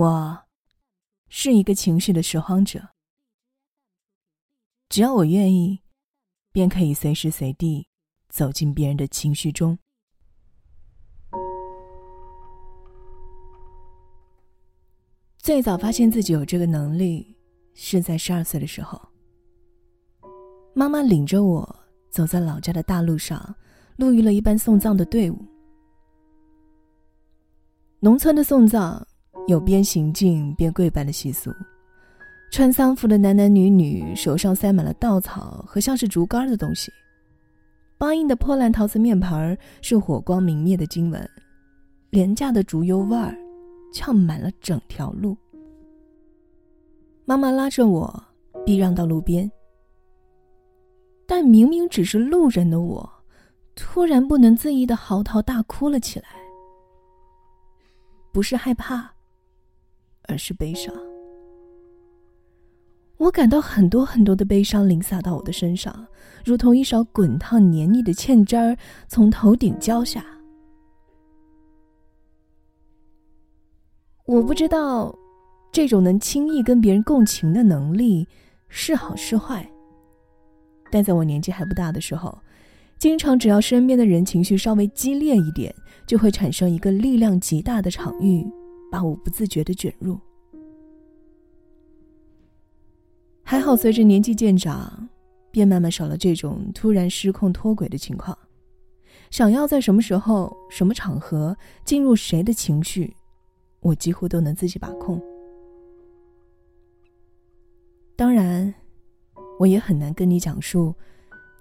我是一个情绪的拾荒者，只要我愿意，便可以随时随地走进别人的情绪中。最早发现自己有这个能力，是在十二岁的时候。妈妈领着我走在老家的大路上，路遇了一班送葬的队伍。农村的送葬有边行进边跪拜的习俗，穿丧服的男男女女手上塞满了稻草和像是竹竿的东西，梆硬的破烂陶瓷面盘是火光明灭的经文，廉价的竹油味儿。呛满了整条路。妈妈拉着我避让到路边，但明明只是路人的我，突然不能自抑的嚎啕大哭了起来。不是害怕，而是悲伤。我感到很多很多的悲伤淋洒到我的身上，如同一勺滚烫黏腻的芡汁儿从头顶浇下。我不知道，这种能轻易跟别人共情的能力是好是坏。但在我年纪还不大的时候，经常只要身边的人情绪稍微激烈一点，就会产生一个力量极大的场域，把我不自觉的卷入。还好，随着年纪渐长，便慢慢少了这种突然失控脱轨的情况。想要在什么时候、什么场合进入谁的情绪。我几乎都能自己把控。当然，我也很难跟你讲述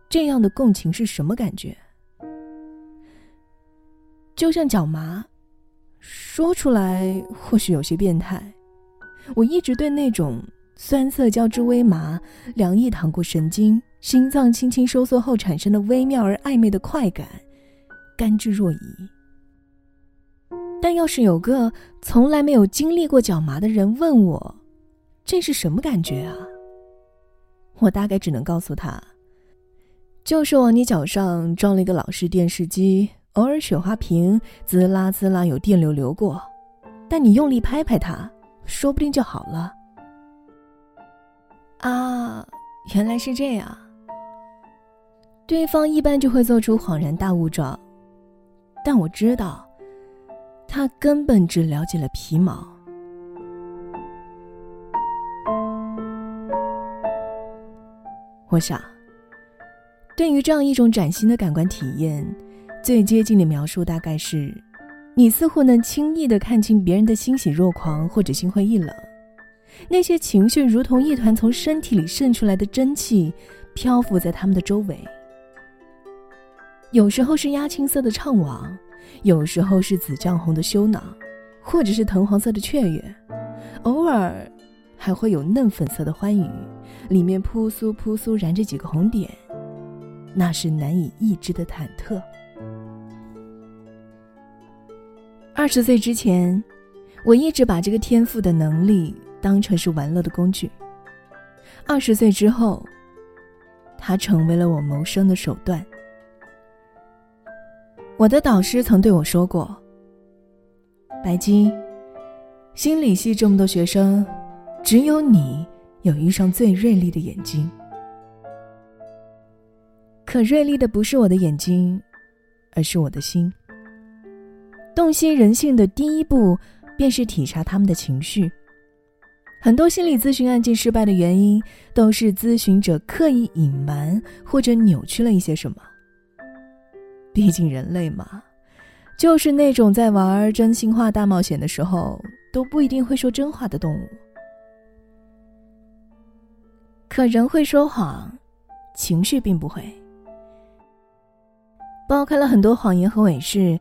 这样的共情是什么感觉。就像脚麻，说出来或许有些变态。我一直对那种酸涩交织微麻、凉意淌过神经、心脏轻轻收缩后产生的微妙而暧昧的快感，甘之若饴。但要是有个从来没有经历过脚麻的人问我，这是什么感觉啊？我大概只能告诉他，就是往你脚上装了一个老式电视机，偶尔雪花瓶滋啦滋啦有电流流过，但你用力拍拍它，说不定就好了。啊，原来是这样。对方一般就会做出恍然大悟状，但我知道。他根本只了解了皮毛。我想，对于这样一种崭新的感官体验，最接近的描述大概是：你似乎能轻易的看清别人的欣喜若狂或者心灰意冷，那些情绪如同一团从身体里渗出来的真气，漂浮在他们的周围。有时候是鸦青色的怅惘。有时候是紫绛红的羞恼，或者是藤黄色的雀跃，偶尔还会有嫩粉色的欢愉，里面扑簌扑簌燃着几个红点，那是难以抑制的忐忑。二十岁之前，我一直把这个天赋的能力当成是玩乐的工具；二十岁之后，它成为了我谋生的手段。我的导师曾对我说过：“白金，心理系这么多学生，只有你有一双最锐利的眼睛。可锐利的不是我的眼睛，而是我的心。洞悉人性的第一步，便是体察他们的情绪。很多心理咨询案件失败的原因，都是咨询者刻意隐瞒或者扭曲了一些什么。”毕竟人类嘛，就是那种在玩真心话大冒险的时候都不一定会说真话的动物。可人会说谎，情绪并不会。剥开了很多谎言和伪饰，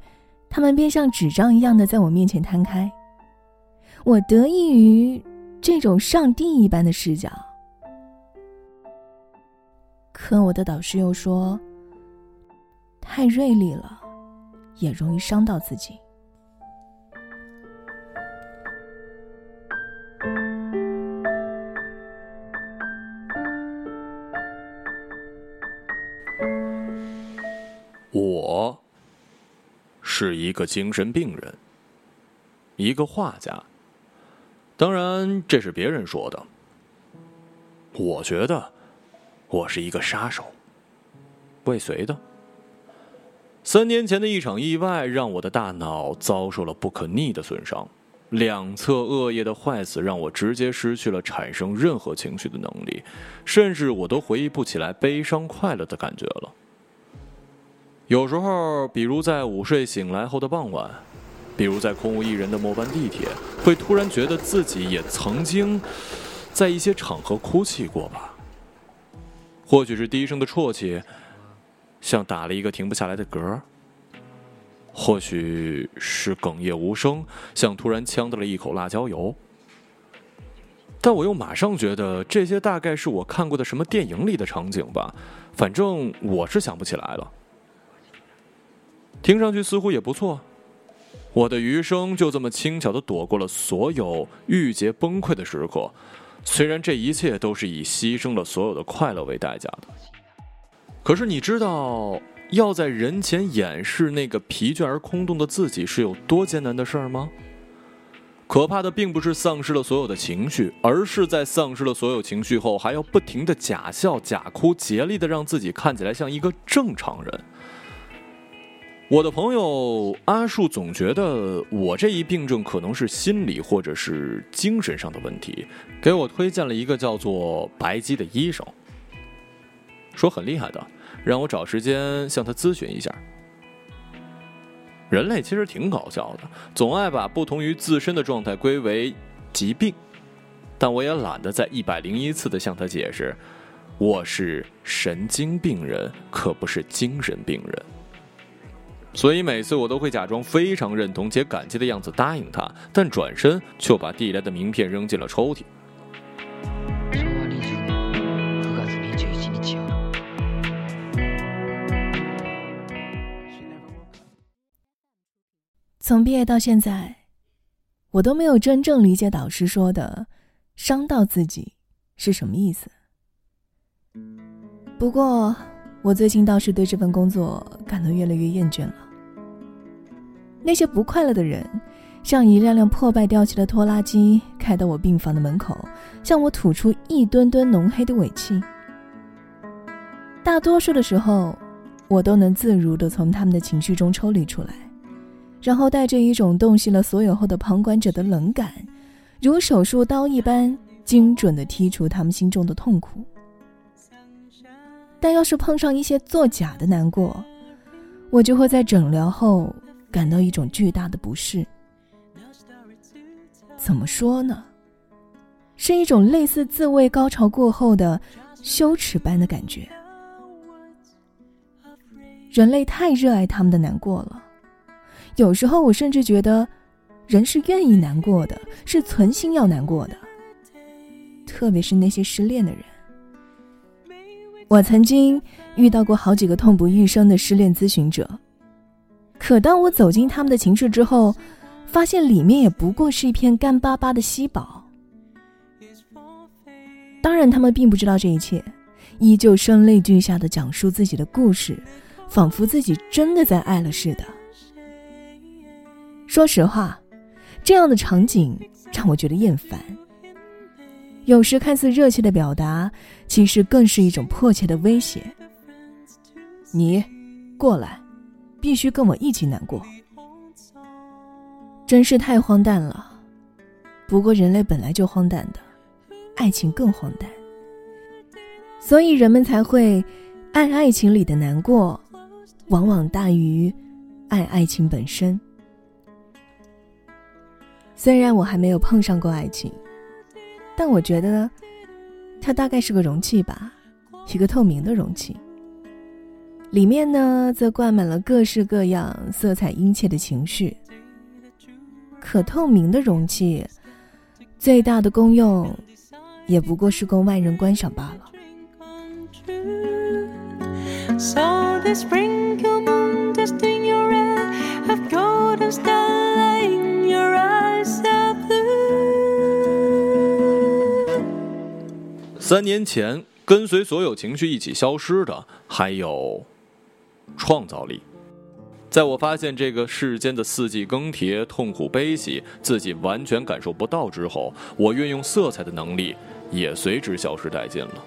他们便像纸张一样的在我面前摊开。我得益于这种上帝一般的视角。可我的导师又说。太锐利了，也容易伤到自己。是一个精神病人，一个画家，当然，这是别人说的。我觉得，我是一个杀手，未遂的。三年前的一场意外，让我的大脑遭受了不可逆的损伤，两侧恶液的坏死让我直接失去了产生任何情绪的能力，甚至我都回忆不起来悲伤、快乐的感觉了。有时候，比如在午睡醒来后的傍晚，比如在空无一人的末班地铁，会突然觉得自己也曾经在一些场合哭泣过吧？或许是低声的啜泣。像打了一个停不下来的嗝，或许是哽咽无声，像突然呛到了一口辣椒油。但我又马上觉得这些大概是我看过的什么电影里的场景吧，反正我是想不起来了。听上去似乎也不错，我的余生就这么轻巧的躲过了所有郁结崩溃的时刻，虽然这一切都是以牺牲了所有的快乐为代价的。可是你知道，要在人前掩饰那个疲倦而空洞的自己是有多艰难的事儿吗？可怕的并不是丧失了所有的情绪，而是在丧失了所有情绪后，还要不停的假笑、假哭，竭力的让自己看起来像一个正常人。我的朋友阿树总觉得我这一病症可能是心理或者是精神上的问题，给我推荐了一个叫做白姬的医生，说很厉害的。让我找时间向他咨询一下。人类其实挺搞笑的，总爱把不同于自身的状态归为疾病，但我也懒得再一百零一次的向他解释，我是神经病人，可不是精神病人。所以每次我都会假装非常认同且感激的样子答应他，但转身就把递来的名片扔进了抽屉。从毕业到现在，我都没有真正理解导师说的“伤到自己”是什么意思。不过，我最近倒是对这份工作感到越来越厌倦了。那些不快乐的人，像一辆辆破败掉漆的拖拉机，开到我病房的门口，向我吐出一吨吨浓黑的尾气。大多数的时候，我都能自如的从他们的情绪中抽离出来。然后带着一种洞悉了所有后的旁观者的冷感，如手术刀一般精准地剔除他们心中的痛苦。但要是碰上一些作假的难过，我就会在诊疗后感到一种巨大的不适。怎么说呢？是一种类似自慰高潮过后的羞耻般的感觉。人类太热爱他们的难过了。有时候我甚至觉得，人是愿意难过的，是存心要难过的。特别是那些失恋的人。我曾经遇到过好几个痛不欲生的失恋咨询者，可当我走进他们的情绪之后，发现里面也不过是一片干巴巴的稀宝。当然，他们并不知道这一切，依旧声泪俱下的讲述自己的故事，仿佛自己真的在爱了似的。说实话，这样的场景让我觉得厌烦。有时看似热切的表达，其实更是一种迫切的威胁。你，过来，必须跟我一起难过。真是太荒诞了。不过人类本来就荒诞的，爱情更荒诞。所以人们才会爱爱情里的难过，往往大于爱爱情本身。虽然我还没有碰上过爱情，但我觉得，它大概是个容器吧，一个透明的容器。里面呢，则灌满了各式各样、色彩殷切的情绪。可透明的容器，最大的功用，也不过是供外人观赏罢了。三年前，跟随所有情绪一起消失的，还有创造力。在我发现这个世间的四季更迭、痛苦悲喜，自己完全感受不到之后，我运用色彩的能力也随之消失殆尽了。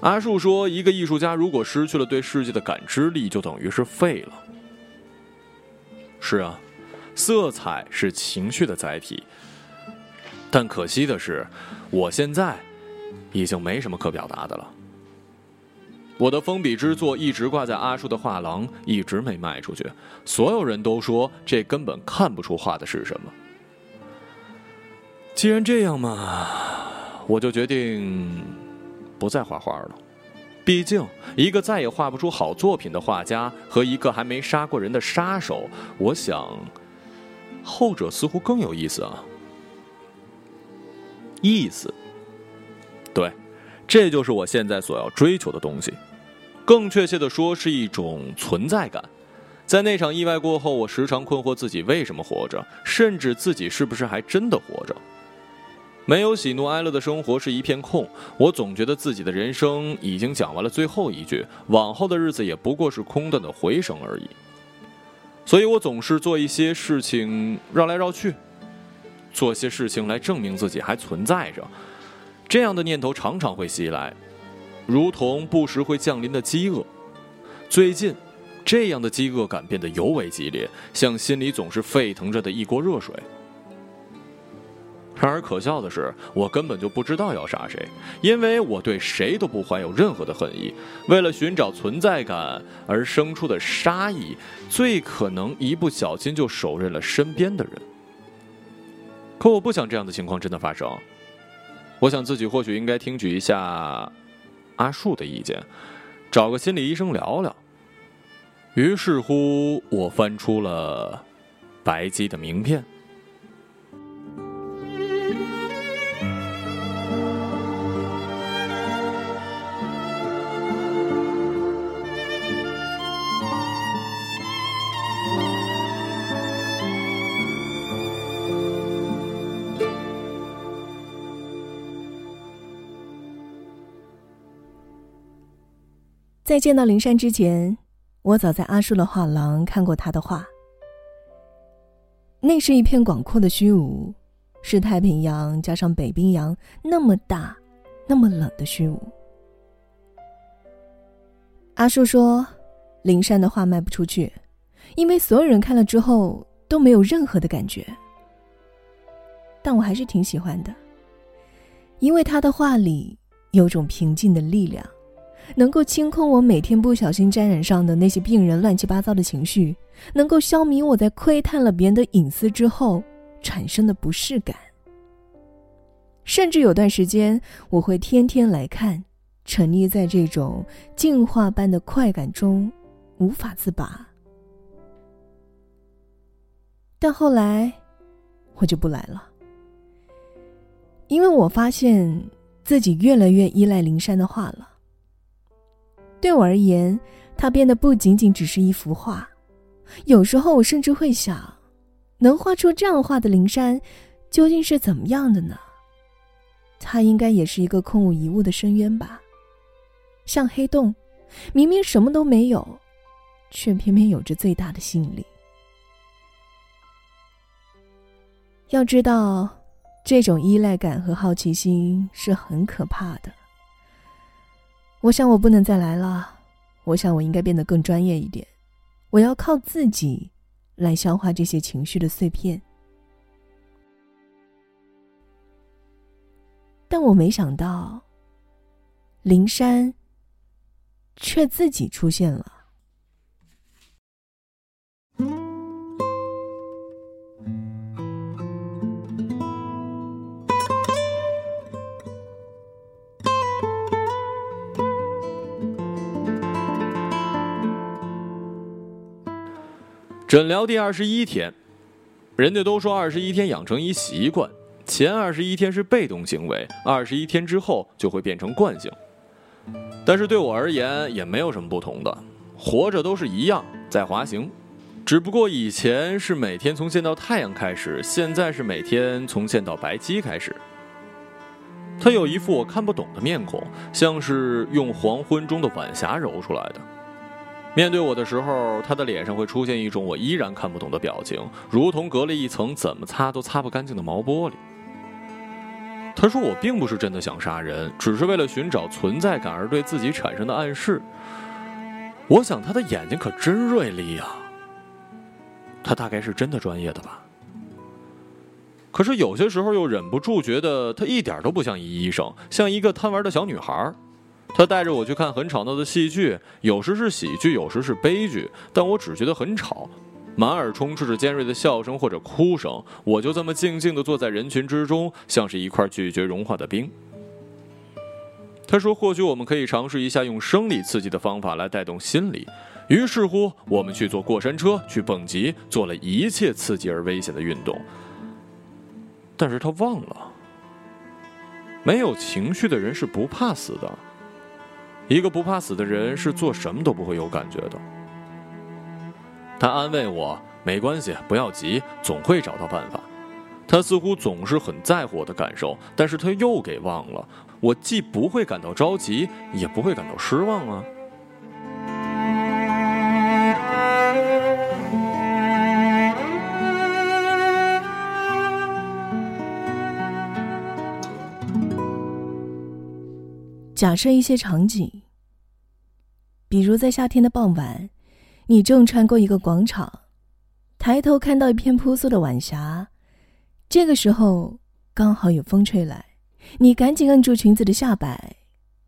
阿树说：“一个艺术家如果失去了对世界的感知力，就等于是废了。”是啊，色彩是情绪的载体，但可惜的是，我现在已经没什么可表达的了。我的封笔之作一直挂在阿树的画廊，一直没卖出去。所有人都说这根本看不出画的是什么。既然这样嘛，我就决定不再画画了。毕竟，一个再也画不出好作品的画家和一个还没杀过人的杀手，我想，后者似乎更有意思啊。意思，对。这就是我现在所要追求的东西，更确切的说是一种存在感。在那场意外过后，我时常困惑自己为什么活着，甚至自己是不是还真的活着。没有喜怒哀乐的生活是一片空，我总觉得自己的人生已经讲完了最后一句，往后的日子也不过是空荡的回声而已。所以我总是做一些事情绕来绕去，做些事情来证明自己还存在着。这样的念头常常会袭来，如同不时会降临的饥饿。最近，这样的饥饿感变得尤为激烈，像心里总是沸腾着的一锅热水。然而可笑的是，我根本就不知道要杀谁，因为我对谁都不怀有任何的恨意。为了寻找存在感而生出的杀意，最可能一不小心就手刃了身边的人。可我不想这样的情况真的发生。我想自己或许应该听取一下阿树的意见，找个心理医生聊聊。于是乎，我翻出了白姬的名片。在见到灵山之前，我早在阿树的画廊看过他的画。那是一片广阔的虚无，是太平洋加上北冰洋那么大、那么冷的虚无。阿树说，灵山的画卖不出去，因为所有人看了之后都没有任何的感觉。但我还是挺喜欢的，因为他的画里有种平静的力量。能够清空我每天不小心沾染上的那些病人乱七八糟的情绪，能够消弭我在窥探了别人的隐私之后产生的不适感。甚至有段时间，我会天天来看，沉溺在这种进化般的快感中，无法自拔。但后来，我就不来了，因为我发现自己越来越依赖灵山的话了。对我而言，它变得不仅仅只是一幅画。有时候，我甚至会想，能画出这样画的灵山，究竟是怎么样的呢？它应该也是一个空无一物的深渊吧，像黑洞，明明什么都没有，却偏偏有着最大的吸引力。要知道，这种依赖感和好奇心是很可怕的。我想我不能再来了，我想我应该变得更专业一点，我要靠自己来消化这些情绪的碎片。但我没想到，灵山却自己出现了。诊疗第二十一天，人家都说二十一天养成一习惯，前二十一天是被动行为，二十一天之后就会变成惯性。但是对我而言也没有什么不同的，活着都是一样在滑行，只不过以前是每天从见到太阳开始，现在是每天从见到白鸡开始。他有一副我看不懂的面孔，像是用黄昏中的晚霞揉出来的。面对我的时候，他的脸上会出现一种我依然看不懂的表情，如同隔了一层怎么擦都擦不干净的毛玻璃。他说：“我并不是真的想杀人，只是为了寻找存在感而对自己产生的暗示。”我想他的眼睛可真锐利呀。他大概是真的专业的吧。可是有些时候又忍不住觉得他一点都不像一医生，像一个贪玩的小女孩。他带着我去看很吵闹的戏剧，有时是喜剧，有时是悲剧，但我只觉得很吵，满耳充斥着尖锐的笑声或者哭声。我就这么静静地坐在人群之中，像是一块拒绝融化的冰。他说：“或许我们可以尝试一下用生理刺激的方法来带动心理。”于是乎，我们去坐过山车，去蹦极，做了一切刺激而危险的运动。但是他忘了，没有情绪的人是不怕死的。一个不怕死的人是做什么都不会有感觉的。他安慰我：“没关系，不要急，总会找到办法。”他似乎总是很在乎我的感受，但是他又给忘了。我既不会感到着急，也不会感到失望啊。假设一些场景，比如在夏天的傍晚，你正穿过一个广场，抬头看到一片扑簌的晚霞，这个时候刚好有风吹来，你赶紧摁住裙子的下摆，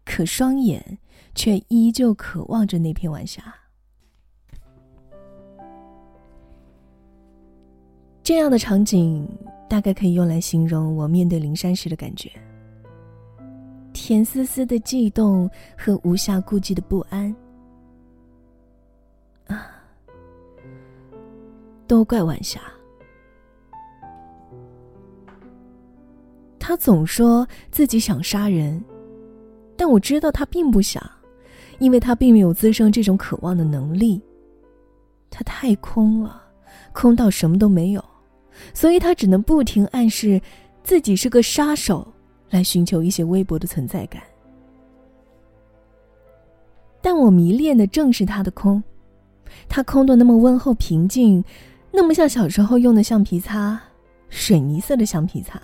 可双眼却依旧渴望着那片晚霞。这样的场景大概可以用来形容我面对灵山时的感觉。甜丝丝的悸动和无暇顾及的不安，啊，都怪晚霞。他总说自己想杀人，但我知道他并不想，因为他并没有滋生这种渴望的能力。他太空了，空到什么都没有，所以他只能不停暗示自己是个杀手。来寻求一些微薄的存在感，但我迷恋的正是他的空，他空的那么温厚平静，那么像小时候用的橡皮擦，水泥色的橡皮擦，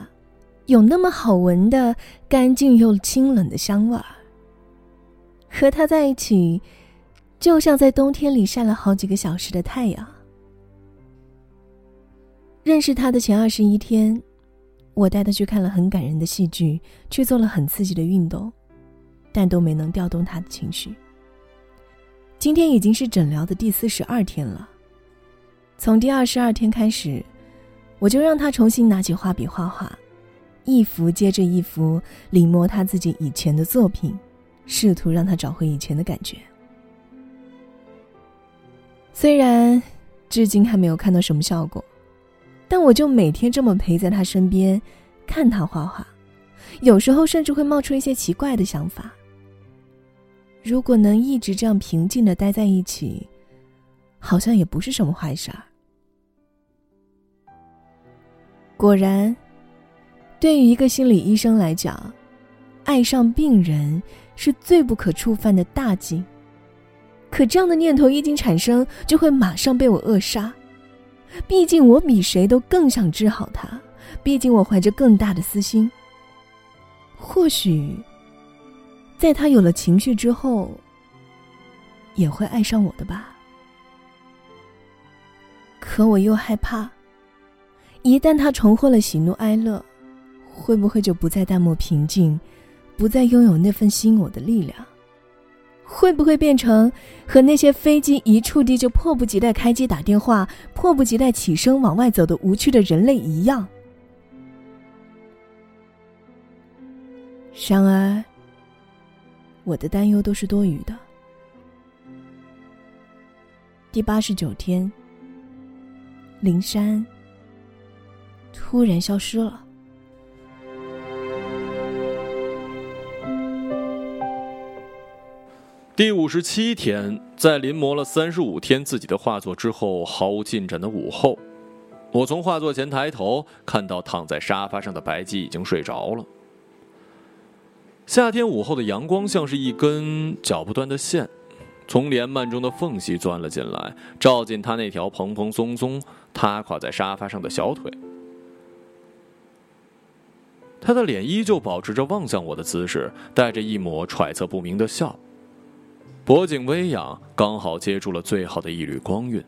有那么好闻的干净又清冷的香味儿。和他在一起，就像在冬天里晒了好几个小时的太阳。认识他的前二十一天。我带他去看了很感人的戏剧，去做了很刺激的运动，但都没能调动他的情绪。今天已经是诊疗的第四十二天了，从第二十二天开始，我就让他重新拿起画笔画画，一幅接着一幅临摹他自己以前的作品，试图让他找回以前的感觉。虽然至今还没有看到什么效果。但我就每天这么陪在他身边，看他画画，有时候甚至会冒出一些奇怪的想法。如果能一直这样平静的待在一起，好像也不是什么坏事儿。果然，对于一个心理医生来讲，爱上病人是最不可触犯的大忌。可这样的念头一经产生，就会马上被我扼杀。毕竟我比谁都更想治好他，毕竟我怀着更大的私心。或许，在他有了情绪之后，也会爱上我的吧。可我又害怕，一旦他重获了喜怒哀乐，会不会就不再淡漠平静，不再拥有那份吸引我的力量？会不会变成和那些飞机一触地就迫不及待开机打电话、迫不及待起身往外走的无趣的人类一样？然而，我的担忧都是多余的。第八十九天，灵山突然消失了。第五十七天，在临摹了三十五天自己的画作之后，毫无进展的午后，我从画作前抬头，看到躺在沙发上的白姬已经睡着了。夏天午后的阳光像是一根绞不断的线，从帘幔中的缝隙钻了进来，照进他那条蓬蓬松松、塌垮在沙发上的小腿。他的脸依旧保持着望向我的姿势，带着一抹揣测不明的笑。脖颈微仰，刚好接住了最好的一缕光晕。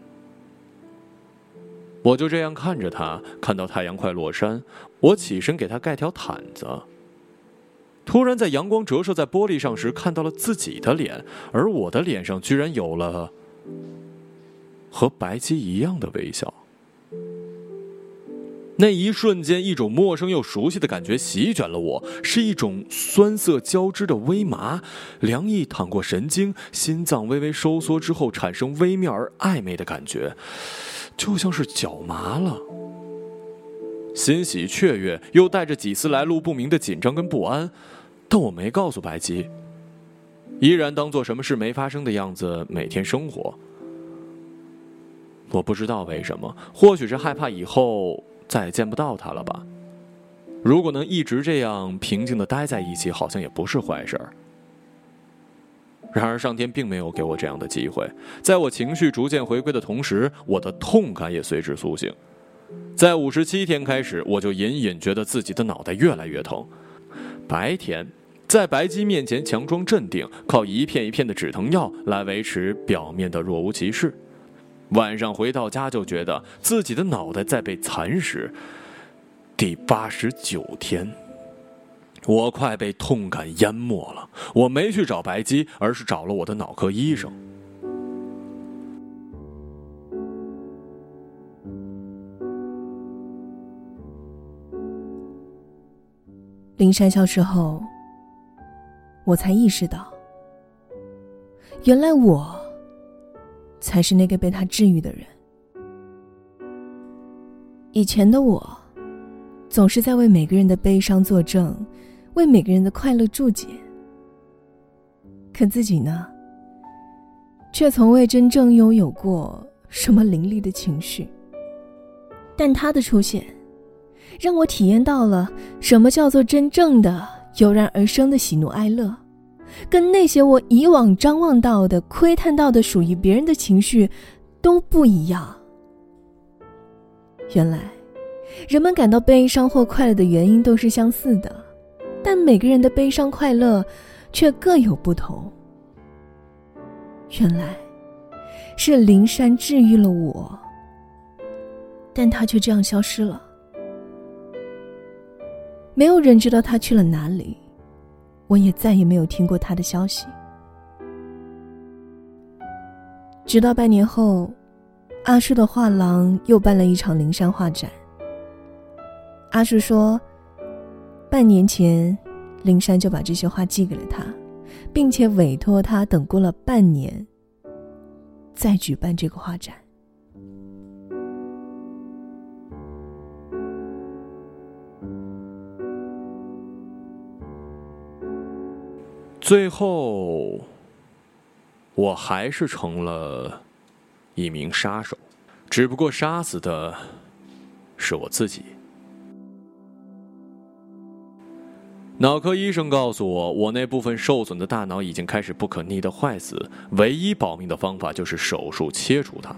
我就这样看着他，看到太阳快落山，我起身给他盖条毯子。突然，在阳光折射在玻璃上时，看到了自己的脸，而我的脸上居然有了和白姬一样的微笑。那一瞬间，一种陌生又熟悉的感觉席卷了我，是一种酸涩交织的微麻，凉意淌过神经，心脏微微收缩之后产生微妙而暧昧的感觉，就像是脚麻了。欣喜雀跃，又带着几丝来路不明的紧张跟不安，但我没告诉白姬，依然当做什么事没发生的样子每天生活。我不知道为什么，或许是害怕以后。再也见不到他了吧？如果能一直这样平静的待在一起，好像也不是坏事儿。然而上天并没有给我这样的机会。在我情绪逐渐回归的同时，我的痛感也随之苏醒。在五十七天开始，我就隐隐觉得自己的脑袋越来越疼。白天在白姬面前强装镇定，靠一片一片的止疼药来维持表面的若无其事。晚上回到家就觉得自己的脑袋在被蚕食。第八十九天，我快被痛感淹没了。我没去找白姬，而是找了我的脑科医生。林山消失后，我才意识到，原来我。才是那个被他治愈的人。以前的我，总是在为每个人的悲伤作证，为每个人的快乐注解。可自己呢，却从未真正拥有过什么凌厉的情绪。但他的出现，让我体验到了什么叫做真正的油然而生的喜怒哀乐。跟那些我以往张望到的、窥探到的属于别人的情绪，都不一样。原来，人们感到悲伤或快乐的原因都是相似的，但每个人的悲伤快乐却各有不同。原来，是灵山治愈了我，但他却这样消失了，没有人知道他去了哪里。我也再也没有听过他的消息。直到半年后，阿树的画廊又办了一场灵山画展。阿树说，半年前，灵山就把这些画寄给了他，并且委托他等过了半年，再举办这个画展。最后，我还是成了一名杀手，只不过杀死的是我自己。脑科医生告诉我，我那部分受损的大脑已经开始不可逆的坏死，唯一保命的方法就是手术切除它。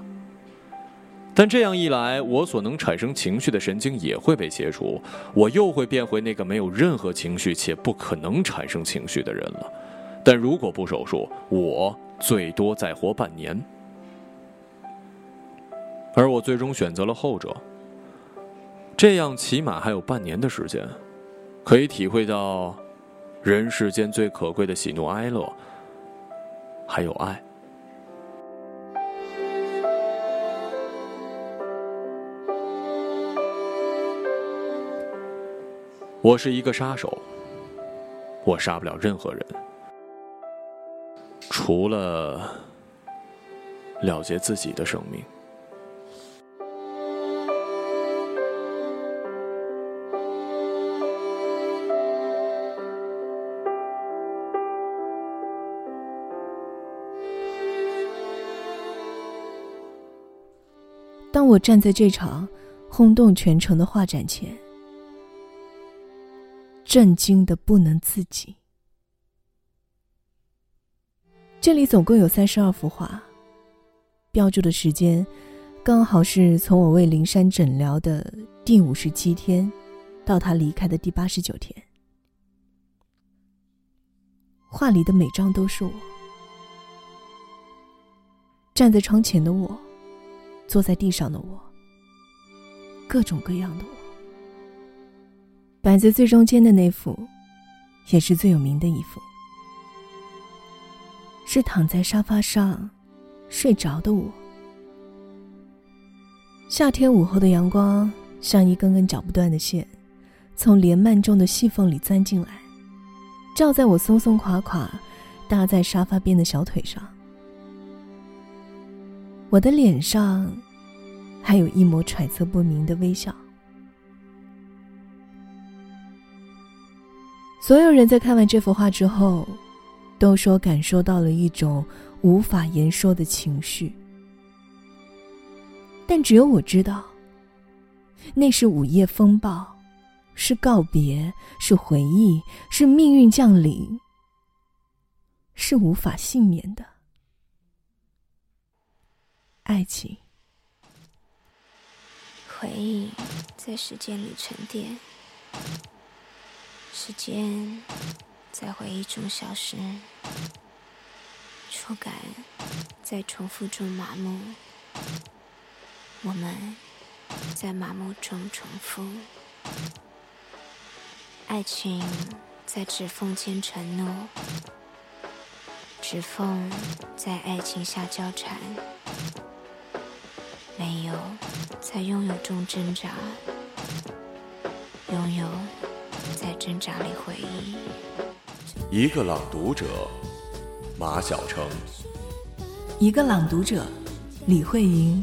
但这样一来，我所能产生情绪的神经也会被切除，我又会变回那个没有任何情绪且不可能产生情绪的人了。但如果不手术，我最多再活半年。而我最终选择了后者，这样起码还有半年的时间，可以体会到人世间最可贵的喜怒哀乐，还有爱。我是一个杀手，我杀不了任何人，除了了结自己的生命。当我站在这场轰动全城的画展前。震惊的不能自己。这里总共有三十二幅画，标注的时间刚好是从我为灵山诊疗的第五十七天，到他离开的第八十九天。画里的每张都是我，站在窗前的我，坐在地上的我，各种各样的我。摆在最中间的那幅，也是最有名的一幅。是躺在沙发上睡着的我。夏天午后的阳光像一根根绞不断的线，从帘幔中的细缝里钻进来，照在我松松垮垮搭在沙发边的小腿上。我的脸上还有一抹揣测不明的微笑。所有人在看完这幅画之后。都说感受到了一种无法言说的情绪，但只有我知道，那是午夜风暴，是告别，是回忆，是命运降临，是无法幸免的爱情。回忆在时间里沉淀，时间。在回忆中消失，触感在重复中麻木，我们在麻木中重复，爱情在指缝间承诺，指缝在爱情下交缠，没有在拥有中挣扎，拥有在挣扎里回忆。一个朗读者，马晓成；一个朗读者，李慧莹。